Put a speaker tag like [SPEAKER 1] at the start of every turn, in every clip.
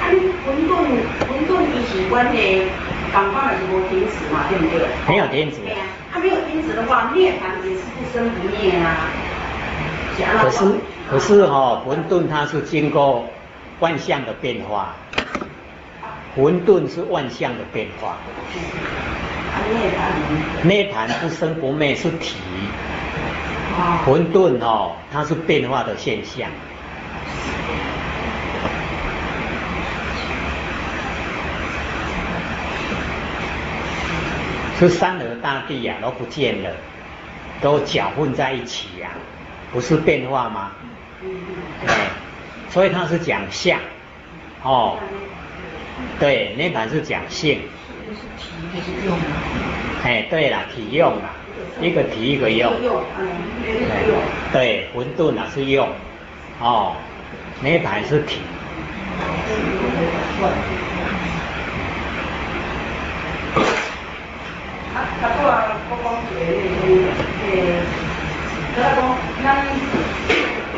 [SPEAKER 1] 啊，你混沌混沌一起关的，感官还是无停止嘛，对不对？
[SPEAKER 2] 没有停止。
[SPEAKER 1] 对啊，它没有停止的话，涅槃也是不生不灭啊。
[SPEAKER 2] 可是可是哈，混沌它是经过万象的变化，混沌是万象的变化。涅槃不生不灭是体，混沌哦，它是变化的现象。是山河大地呀，都不见了，都搅混在一起呀，不是变化吗？对，所以它是讲相，哦，对，涅盘是讲性。哎，对了，体用啊，一个体一个用。对，混沌啊是用，哦，涅盘是体。
[SPEAKER 1] 他不啊，不光是诶，诶，他讲，咱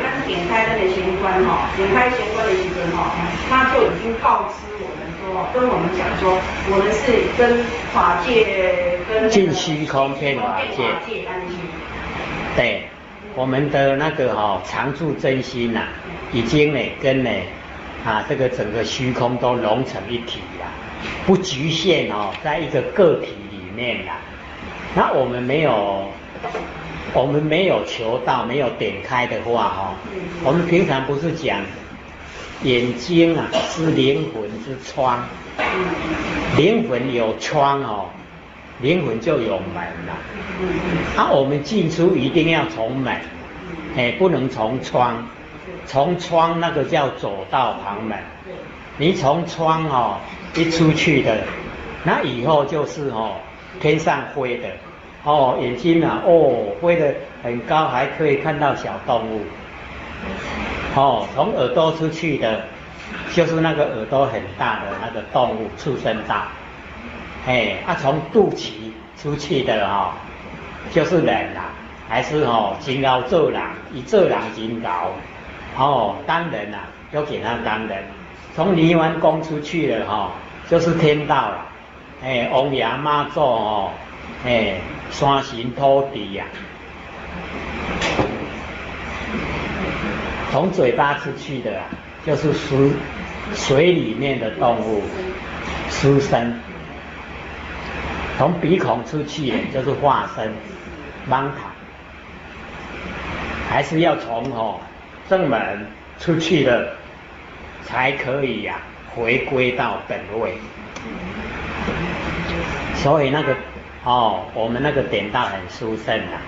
[SPEAKER 1] 咱点开那个玄关哈，点开玄关的时候哈，他就已经告知我们说，跟我们讲说，我们是跟法界跟
[SPEAKER 2] 进虚空变法界，对，我们的那个哈常住真心呐，已经呢跟呢啊这个整个虚空都融成一体了，不局限哦，在一个个体里面了。那我们没有，我们没有求到，没有点开的话，哈，我们平常不是讲眼睛啊是灵魂之窗，灵魂有窗哦，灵魂就有门了。啊，我们进出一定要从门，哎，不能从窗，从窗那个叫走道旁门，你从窗哦一出去的，那以后就是哦。天上飞的，哦，眼睛啊，哦，飞得很高，还可以看到小动物。哦，从耳朵出去的，就是那个耳朵很大的那个动物，畜生道。哎，啊，从肚脐出去的哈，就是人啦，还是哦，金高做人，以做人金高。哦，当人呐，就给他当人。从泥丸宫出去了哈，就是天道了。哎，王爷妈祖哦，哎，山神土地呀，从嘴巴出去的就是水水里面的动物，书生；从鼻孔出去的就是化身，芒塔，还是要从哦正门出去的，才可以呀，回归到本位。所以那个哦，我们那个点道很殊胜啊。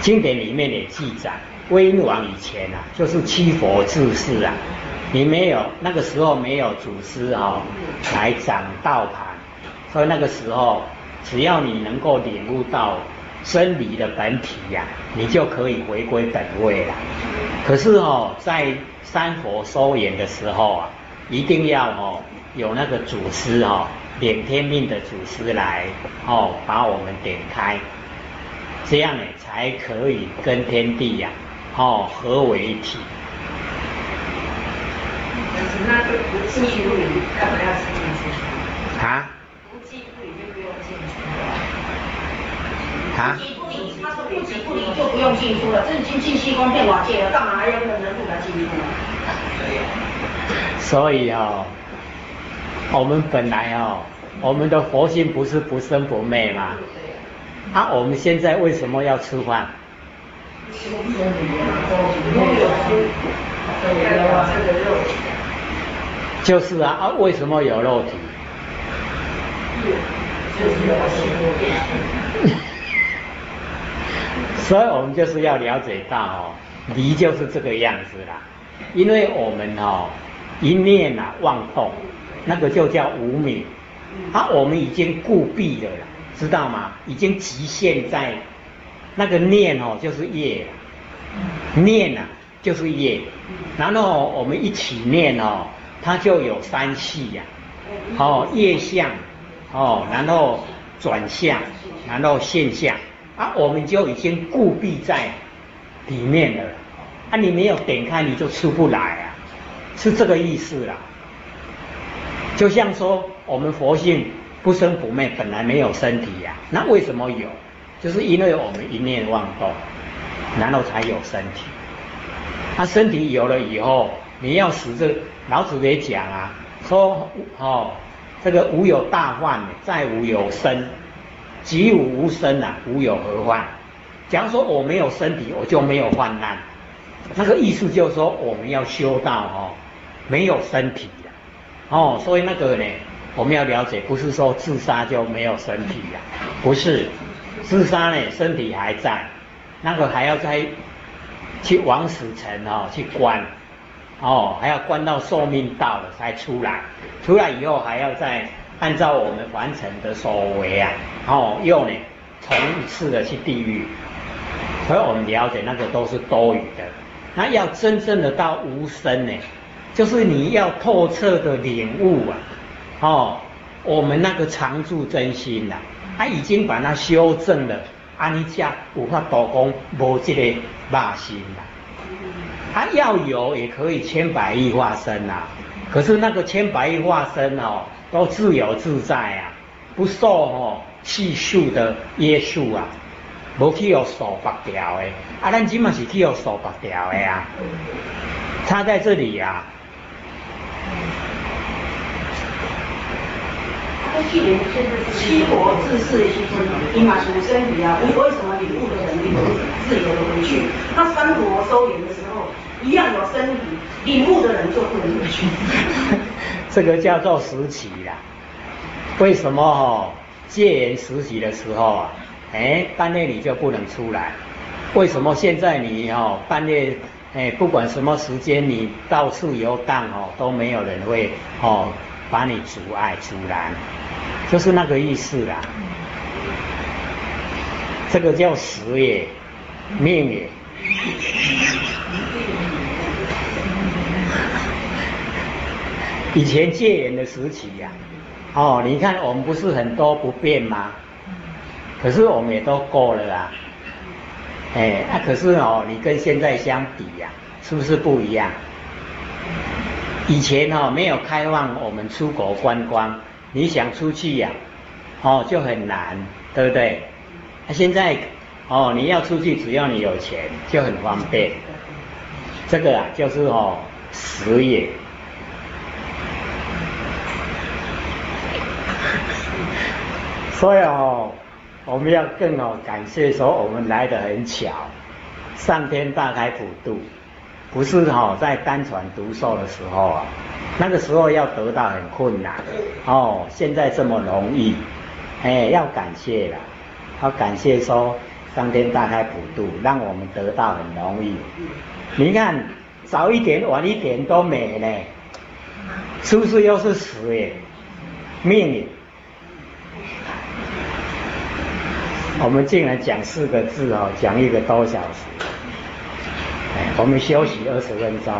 [SPEAKER 2] 经典里面也记载，威王以前啊，就是七佛治世啊，你没有那个时候没有祖师哦来掌道盘，所以那个时候只要你能够领悟到真理的本体呀，你就可以回归本位了。可是哦，在三佛收言的时候啊，一定要哦。有那个祖师哦，点天命的祖师来哦，把我们点开，这样呢才可以跟天地呀哦合为一体。
[SPEAKER 1] 那就不记不离，要不要进去？
[SPEAKER 2] 啊？
[SPEAKER 1] 不记不离就不用进出了。
[SPEAKER 2] 啊？
[SPEAKER 1] 不记不离，他说不记不离就不用进出了，这进进西光变瓦界了，干嘛还要跟人路来进出？
[SPEAKER 2] 所以哦。我们本来哦，我们的佛性不是不生不灭吗？啊，我们现在为什么要吃饭？就是啊，啊，为什么有肉体？所以，我们就是要了解到哦，离就是这个样子啦。因为我们哦，一念啊妄动。那个就叫无明，啊，我们已经固闭了，知道吗？已经极限在那个念哦，就是业，念啊就是业，然后我们一起念哦，它就有三系呀，哦业相，哦然后转向，然后现象，啊我们就已经固闭在里面了，啊你没有点开你就出不来，是这个意思啦。就像说我们佛性不生不灭，本来没有身体呀，那为什么有？就是因为我们一念妄动，然后才有身体。他身体有了以后，你要使这老子也讲啊，说哦，这个无有大患，再无有身，即无无身啊，无有何患？假如说我没有身体，我就没有患难。那个意思就是说，我们要修道哦，没有身体的哦，所以那个呢，我们要了解，不是说自杀就没有身体呀，不是，自杀呢，身体还在，那个还要再。去往死城哦，去关哦，还要关到寿命到了才出来。出来以后还要再按照我们完成的所为啊，哦，又呢重一次的去地狱。所以我们了解那个都是多余的。那要真正的到无生呢，就是你要透彻的领悟啊，哦，我们那个常住真心呐，他已经把它修正了。安尼家无法度讲无这个肉心啦，他要有也可以千百亿化身呐，可是那个千百亿化身哦，都自由自在啊，不受哦气数的约束啊，无去有手拔掉的，啊，咱今嘛是去有手拔掉的啊，差在这里呀
[SPEAKER 1] 去年七国自世的牺牲，你马属身体啊，为为什么领悟的人可以自由的回去？那三国收敛的时候，一样有身体，领悟的人就不能回去。
[SPEAKER 2] 这个叫做时期啦。为什么哦？戒严时期的时候啊，哎，半夜你就不能出来。为什么现在你哦半夜哎不管什么时间你到处游荡哦都没有人会哦把你阻碍阻拦？就是那个意思啦，这个叫时也，命也。以前戒严的时期呀，哦，你看我们不是很多不便吗？可是我们也都过了啦，哎，那可是哦，你跟现在相比呀，是不是不一样？以前哦，没有开放我们出国观光。你想出去呀，哦就很难，对不对？那现在哦你要出去，只要你有钱就很方便。这个啊就是哦实业。所以哦我们要更哦感谢说我们来的很巧，上天大开普渡。不是哈，在单传独授的时候啊，那个时候要得到很困难哦，现在这么容易，哎，要感谢了，要感谢说上天大开普渡，让我们得到很容易。你看早一点晚一点都没呢，是不是又是死耶？命耶。我们竟然讲四个字哦，讲一个多小时。我们休息二十分钟。